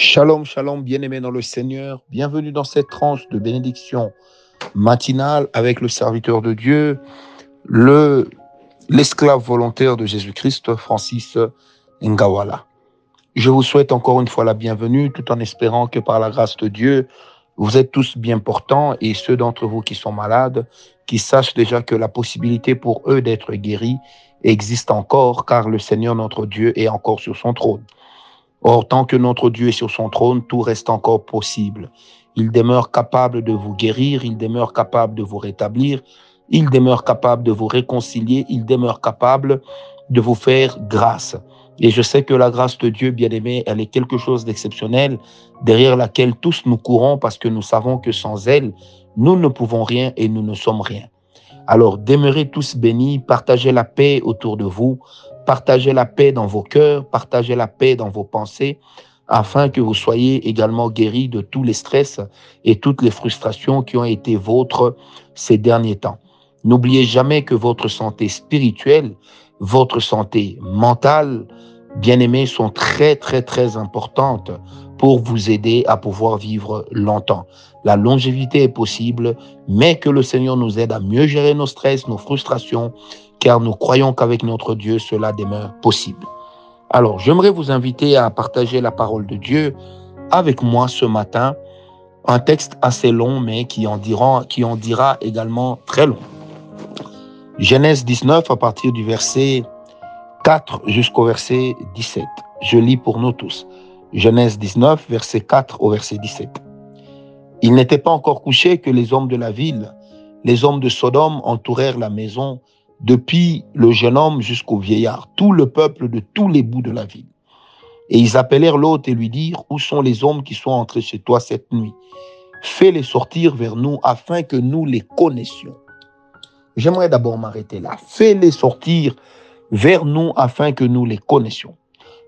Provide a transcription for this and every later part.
Shalom, shalom, bien-aimés dans le Seigneur. Bienvenue dans cette tranche de bénédiction matinale avec le serviteur de Dieu, le l'esclave volontaire de Jésus-Christ, Francis Ngawala. Je vous souhaite encore une fois la bienvenue, tout en espérant que par la grâce de Dieu, vous êtes tous bien portants et ceux d'entre vous qui sont malades, qui sachent déjà que la possibilité pour eux d'être guéris existe encore, car le Seigneur notre Dieu est encore sur son trône. Or, tant que notre Dieu est sur son trône, tout reste encore possible. Il demeure capable de vous guérir, il demeure capable de vous rétablir, il demeure capable de vous réconcilier, il demeure capable de vous faire grâce. Et je sais que la grâce de Dieu, bien aimé, elle est quelque chose d'exceptionnel, derrière laquelle tous nous courons parce que nous savons que sans elle, nous ne pouvons rien et nous ne sommes rien. Alors demeurez tous bénis, partagez la paix autour de vous, Partagez la paix dans vos cœurs, partagez la paix dans vos pensées, afin que vous soyez également guéris de tous les stress et toutes les frustrations qui ont été vôtres ces derniers temps. N'oubliez jamais que votre santé spirituelle, votre santé mentale, bien aimés, sont très, très, très importantes pour vous aider à pouvoir vivre longtemps. La longévité est possible, mais que le Seigneur nous aide à mieux gérer nos stress, nos frustrations car nous croyons qu'avec notre Dieu, cela demeure possible. Alors, j'aimerais vous inviter à partager la parole de Dieu avec moi ce matin, un texte assez long, mais qui en dira également très long. Genèse 19 à partir du verset 4 jusqu'au verset 17. Je lis pour nous tous. Genèse 19, verset 4 au verset 17. Il n'était pas encore couché que les hommes de la ville, les hommes de Sodome entourèrent la maison depuis le jeune homme jusqu'au vieillard, tout le peuple de tous les bouts de la ville. Et ils appelèrent l'hôte et lui dirent, Où sont les hommes qui sont entrés chez toi cette nuit? Fais-les sortir vers nous afin que nous les connaissions. J'aimerais d'abord m'arrêter là. Fais-les sortir vers nous afin que nous les connaissions.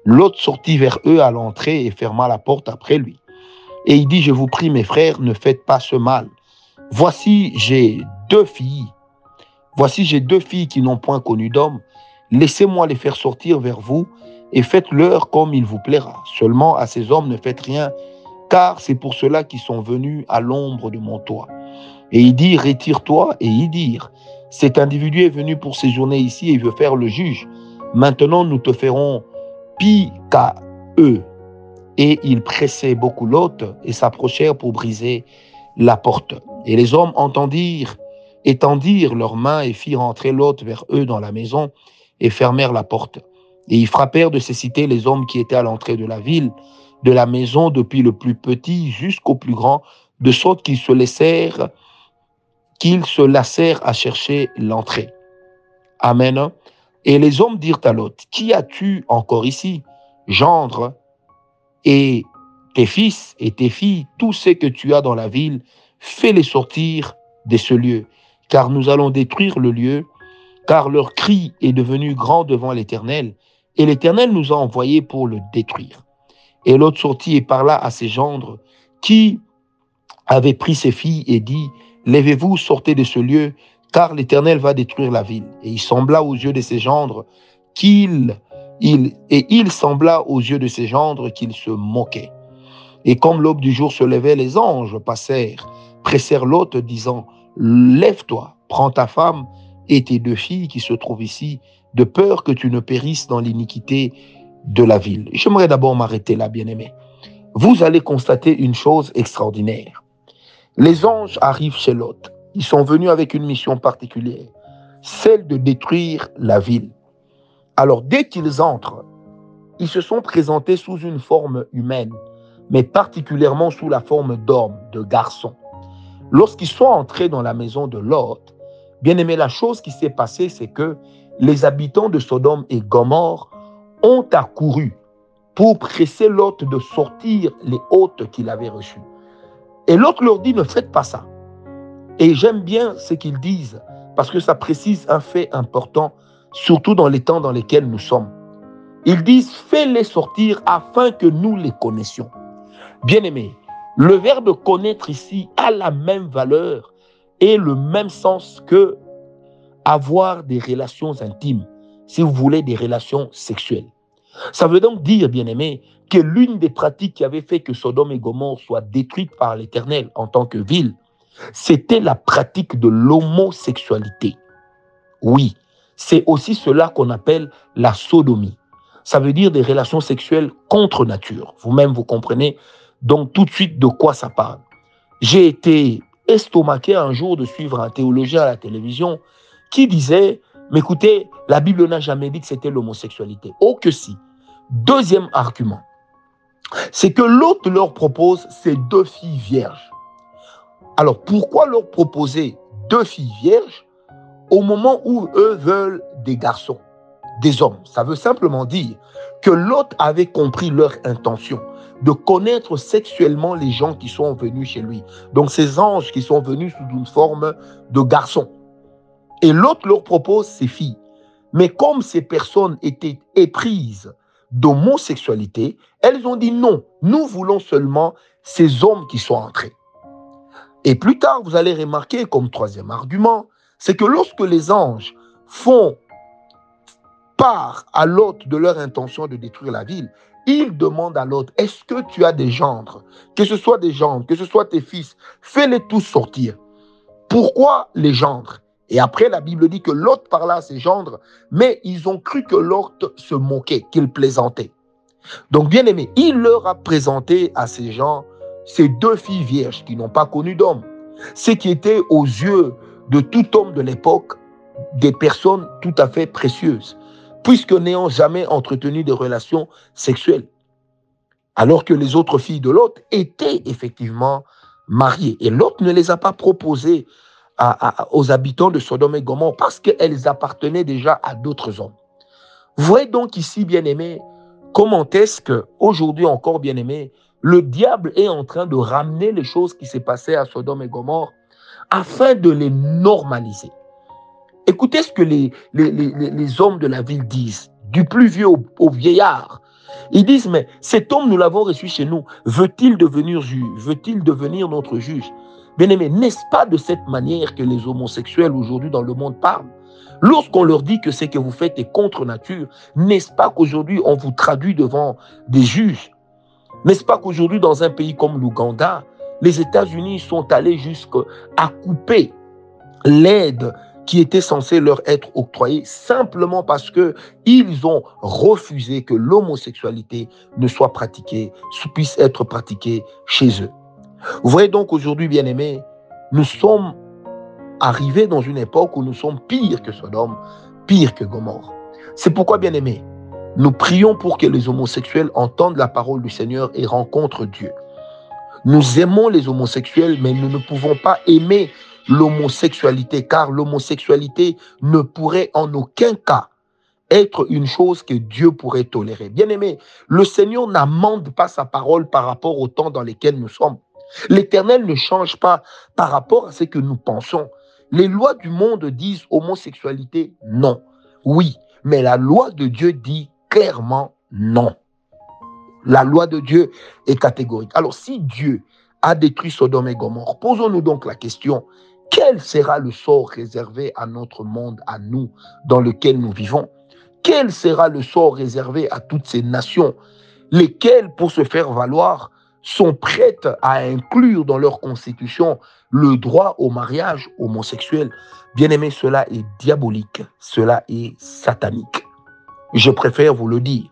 L'hôte sortit vers eux à l'entrée et ferma la porte après lui. Et il dit, je vous prie mes frères, ne faites pas ce mal. Voici, j'ai deux filles Voici, j'ai deux filles qui n'ont point connu d'homme. Laissez-moi les faire sortir vers vous et faites-leur comme il vous plaira. Seulement à ces hommes ne faites rien, car c'est pour cela qu'ils sont venus à l'ombre de mon toit. Et il dit, retire-toi, et il dit, cet individu est venu pour séjourner ici et veut faire le juge. Maintenant, nous te ferons pis qu'à eux. Et ils pressaient beaucoup l'hôte et s'approchèrent pour briser la porte. Et les hommes entendirent étendirent leurs mains et firent entrer l'hôte vers eux dans la maison et fermèrent la porte. Et ils frappèrent de cécité les hommes qui étaient à l'entrée de la ville, de la maison depuis le plus petit jusqu'au plus grand, de sorte qu'ils se laissèrent, qu'ils se lassèrent à chercher l'entrée. Amen. Et les hommes dirent à l'hôte, Qui as-tu encore ici Gendre et tes fils et tes filles, tous ceux que tu as dans la ville, fais-les sortir de ce lieu car nous allons détruire le lieu, car leur cri est devenu grand devant l'Éternel, et l'Éternel nous a envoyés pour le détruire. Et l'autre sortit et parla à ses gendres, qui avaient pris ses filles, et dit, Levez-vous, sortez de ce lieu, car l'Éternel va détruire la ville. Et il sembla aux yeux de ses gendres qu'il il, et il sembla aux yeux de ses gendres qu'il se moquait. Et comme l'aube du jour se levait, les anges passèrent, pressèrent l'hôte, disant, Lève-toi, prends ta femme et tes deux filles qui se trouvent ici, de peur que tu ne périsses dans l'iniquité de la ville. J'aimerais d'abord m'arrêter là, bien-aimé. Vous allez constater une chose extraordinaire. Les anges arrivent chez Lot. Ils sont venus avec une mission particulière, celle de détruire la ville. Alors, dès qu'ils entrent, ils se sont présentés sous une forme humaine, mais particulièrement sous la forme d'hommes, de garçons. Lorsqu'ils sont entrés dans la maison de Lot, bien aimé, la chose qui s'est passée, c'est que les habitants de Sodome et Gomorre ont accouru pour presser Lot de sortir les hôtes qu'il avait reçus. Et l'autre leur dit, ne faites pas ça. Et j'aime bien ce qu'ils disent, parce que ça précise un fait important, surtout dans les temps dans lesquels nous sommes. Ils disent, fais-les sortir afin que nous les connaissions. Bien aimés, le verbe connaître ici a la même valeur et le même sens que avoir des relations intimes, si vous voulez des relations sexuelles. Ça veut donc dire, bien aimé, que l'une des pratiques qui avait fait que Sodome et Gomorre soient détruites par l'Éternel en tant que ville, c'était la pratique de l'homosexualité. Oui, c'est aussi cela qu'on appelle la sodomie. Ça veut dire des relations sexuelles contre nature. Vous-même, vous comprenez donc tout de suite de quoi ça parle. J'ai été estomaqué un jour de suivre un théologien à la télévision qui disait, mais écoutez, la Bible n'a jamais dit que c'était l'homosexualité. Oh que si. Deuxième argument, c'est que l'autre leur propose ces deux filles vierges. Alors pourquoi leur proposer deux filles vierges au moment où eux veulent des garçons, des hommes? Ça veut simplement dire que l'autre avait compris leur intention de connaître sexuellement les gens qui sont venus chez lui. Donc ces anges qui sont venus sous une forme de garçons. Et l'autre leur propose ces filles. Mais comme ces personnes étaient éprises d'homosexualité, elles ont dit non, nous voulons seulement ces hommes qui sont entrés. Et plus tard, vous allez remarquer comme troisième argument, c'est que lorsque les anges font part à l'autre de leur intention de détruire la ville, ils demandent à l'autre, est-ce que tu as des gendres? Que ce soit des gendres, que ce soit tes fils, fais-les tous sortir. Pourquoi les gendres? Et après, la Bible dit que l'autre parla à ses gendres, mais ils ont cru que l'autre se moquait, qu'il plaisantait. Donc, bien aimé, il leur a présenté à ces gens ces deux filles vierges qui n'ont pas connu d'homme. Ce qui était aux yeux de tout homme de l'époque des personnes tout à fait précieuses, puisque n'ayant jamais entretenu de relations sexuelles. Alors que les autres filles de l'autre étaient effectivement mariées. Et l'autre ne les a pas proposées aux habitants de Sodome et Gomorre parce qu'elles appartenaient déjà à d'autres hommes. Voyez donc ici, bien aimé, comment est-ce que aujourd'hui encore, bien aimé, le diable est en train de ramener les choses qui s'est passées à Sodome et Gomorre afin de les normaliser. Écoutez ce que les, les, hommes de la ville disent, du plus vieux au, vieillard. Ils disent, mais cet homme, nous l'avons reçu chez nous. Veut-il devenir juge Veut-il devenir notre juge? Bien-aimé, n'est-ce pas de cette manière que les homosexuels aujourd'hui dans le monde parlent? Lorsqu'on leur dit que ce que vous faites est contre nature, n'est-ce pas qu'aujourd'hui on vous traduit devant des juges? N'est-ce pas qu'aujourd'hui dans un pays comme l'Ouganda, les États-Unis sont allés jusqu'à couper l'aide qui était censée leur être octroyée simplement parce que ils ont refusé que l'homosexualité ne soit pratiquée, puisse être pratiquée chez eux. Vous voyez donc aujourd'hui, bien aimés, nous sommes arrivés dans une époque où nous sommes pires que Sodome, pires que Gomorre. C'est pourquoi, bien aimés, nous prions pour que les homosexuels entendent la parole du Seigneur et rencontrent Dieu. Nous aimons les homosexuels, mais nous ne pouvons pas aimer l'homosexualité, car l'homosexualité ne pourrait en aucun cas être une chose que Dieu pourrait tolérer. Bien aimé, le Seigneur n'amende pas sa parole par rapport au temps dans lesquels nous sommes. L'Éternel ne change pas par rapport à ce que nous pensons. Les lois du monde disent homosexualité, non. Oui, mais la loi de Dieu dit clairement non. La loi de Dieu est catégorique. Alors si Dieu a détruit Sodome et Gomorre, posons-nous donc la question, quel sera le sort réservé à notre monde, à nous, dans lequel nous vivons? Quel sera le sort réservé à toutes ces nations, lesquelles, pour se faire valoir, sont prêtes à inclure dans leur constitution le droit au mariage homosexuel. Bien aimé, cela est diabolique, cela est satanique. Je préfère vous le dire.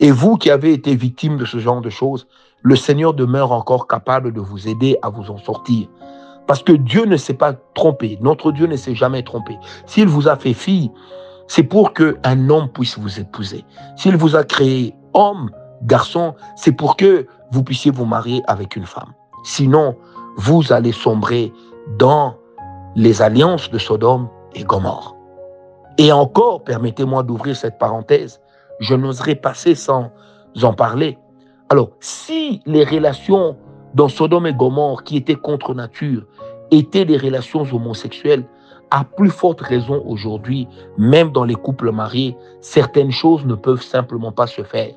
Et vous qui avez été victime de ce genre de choses, le Seigneur demeure encore capable de vous aider à vous en sortir. Parce que Dieu ne s'est pas trompé. Notre Dieu ne s'est jamais trompé. S'il vous a fait fille, c'est pour qu'un homme puisse vous épouser. S'il vous a créé homme, garçon, c'est pour que vous puissiez vous marier avec une femme. Sinon, vous allez sombrer dans les alliances de Sodome et Gomorre. Et encore, permettez-moi d'ouvrir cette parenthèse, je n'oserais passer sans en parler. Alors, si les relations dans Sodome et Gomorre, qui étaient contre nature, étaient des relations homosexuelles, à plus forte raison aujourd'hui, même dans les couples mariés, certaines choses ne peuvent simplement pas se faire.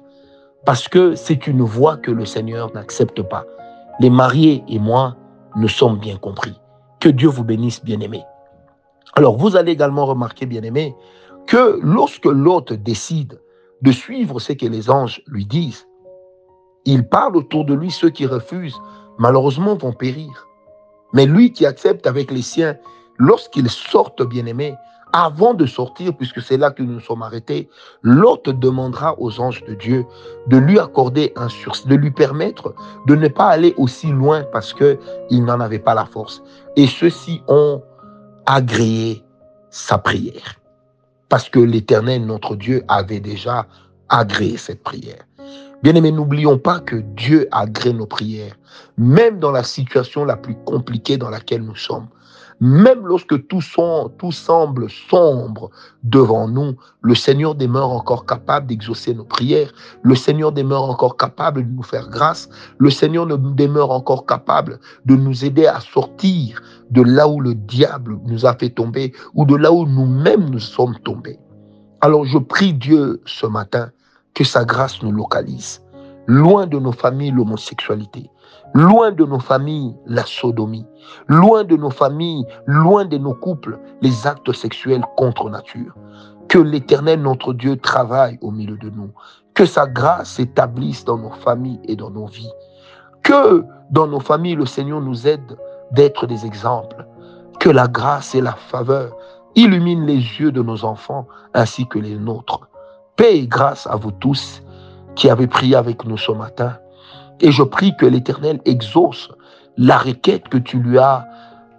Parce que c'est une voie que le Seigneur n'accepte pas. Les mariés et moi, nous sommes bien compris. Que Dieu vous bénisse, bien-aimés. Alors, vous allez également remarquer, bien-aimés, que lorsque l'autre décide de suivre ce que les anges lui disent. Il parle autour de lui, ceux qui refusent, malheureusement, vont périr. Mais lui qui accepte avec les siens, lorsqu'ils sortent, bien-aimés, avant de sortir, puisque c'est là que nous nous sommes arrêtés, l'hôte demandera aux anges de Dieu de lui accorder un sursis, de lui permettre de ne pas aller aussi loin parce qu'il n'en avait pas la force. Et ceux-ci ont agréé sa prière. Parce que l'Éternel, notre Dieu, avait déjà agréé cette prière. Bien aimé, n'oublions pas que Dieu agrée nos prières, même dans la situation la plus compliquée dans laquelle nous sommes. Même lorsque tout, semble sombre devant nous, le Seigneur demeure encore capable d'exaucer nos prières. Le Seigneur demeure encore capable de nous faire grâce. Le Seigneur demeure encore capable de nous aider à sortir de là où le diable nous a fait tomber ou de là où nous-mêmes nous sommes tombés. Alors je prie Dieu ce matin que sa grâce nous localise. Loin de nos familles l'homosexualité, loin de nos familles la sodomie, loin de nos familles, loin de nos couples les actes sexuels contre nature. Que l'Éternel, notre Dieu, travaille au milieu de nous. Que sa grâce s'établisse dans nos familles et dans nos vies. Que dans nos familles, le Seigneur nous aide d'être des exemples. Que la grâce et la faveur illuminent les yeux de nos enfants ainsi que les nôtres. Paix et grâce à vous tous qui avez prié avec nous ce matin. Et je prie que l'Éternel exauce la requête que tu lui as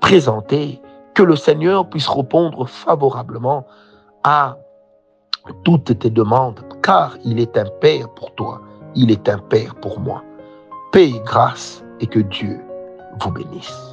présentée, que le Seigneur puisse répondre favorablement à toutes tes demandes, car il est un Père pour toi, il est un Père pour moi. Paix et grâce et que Dieu vous bénisse.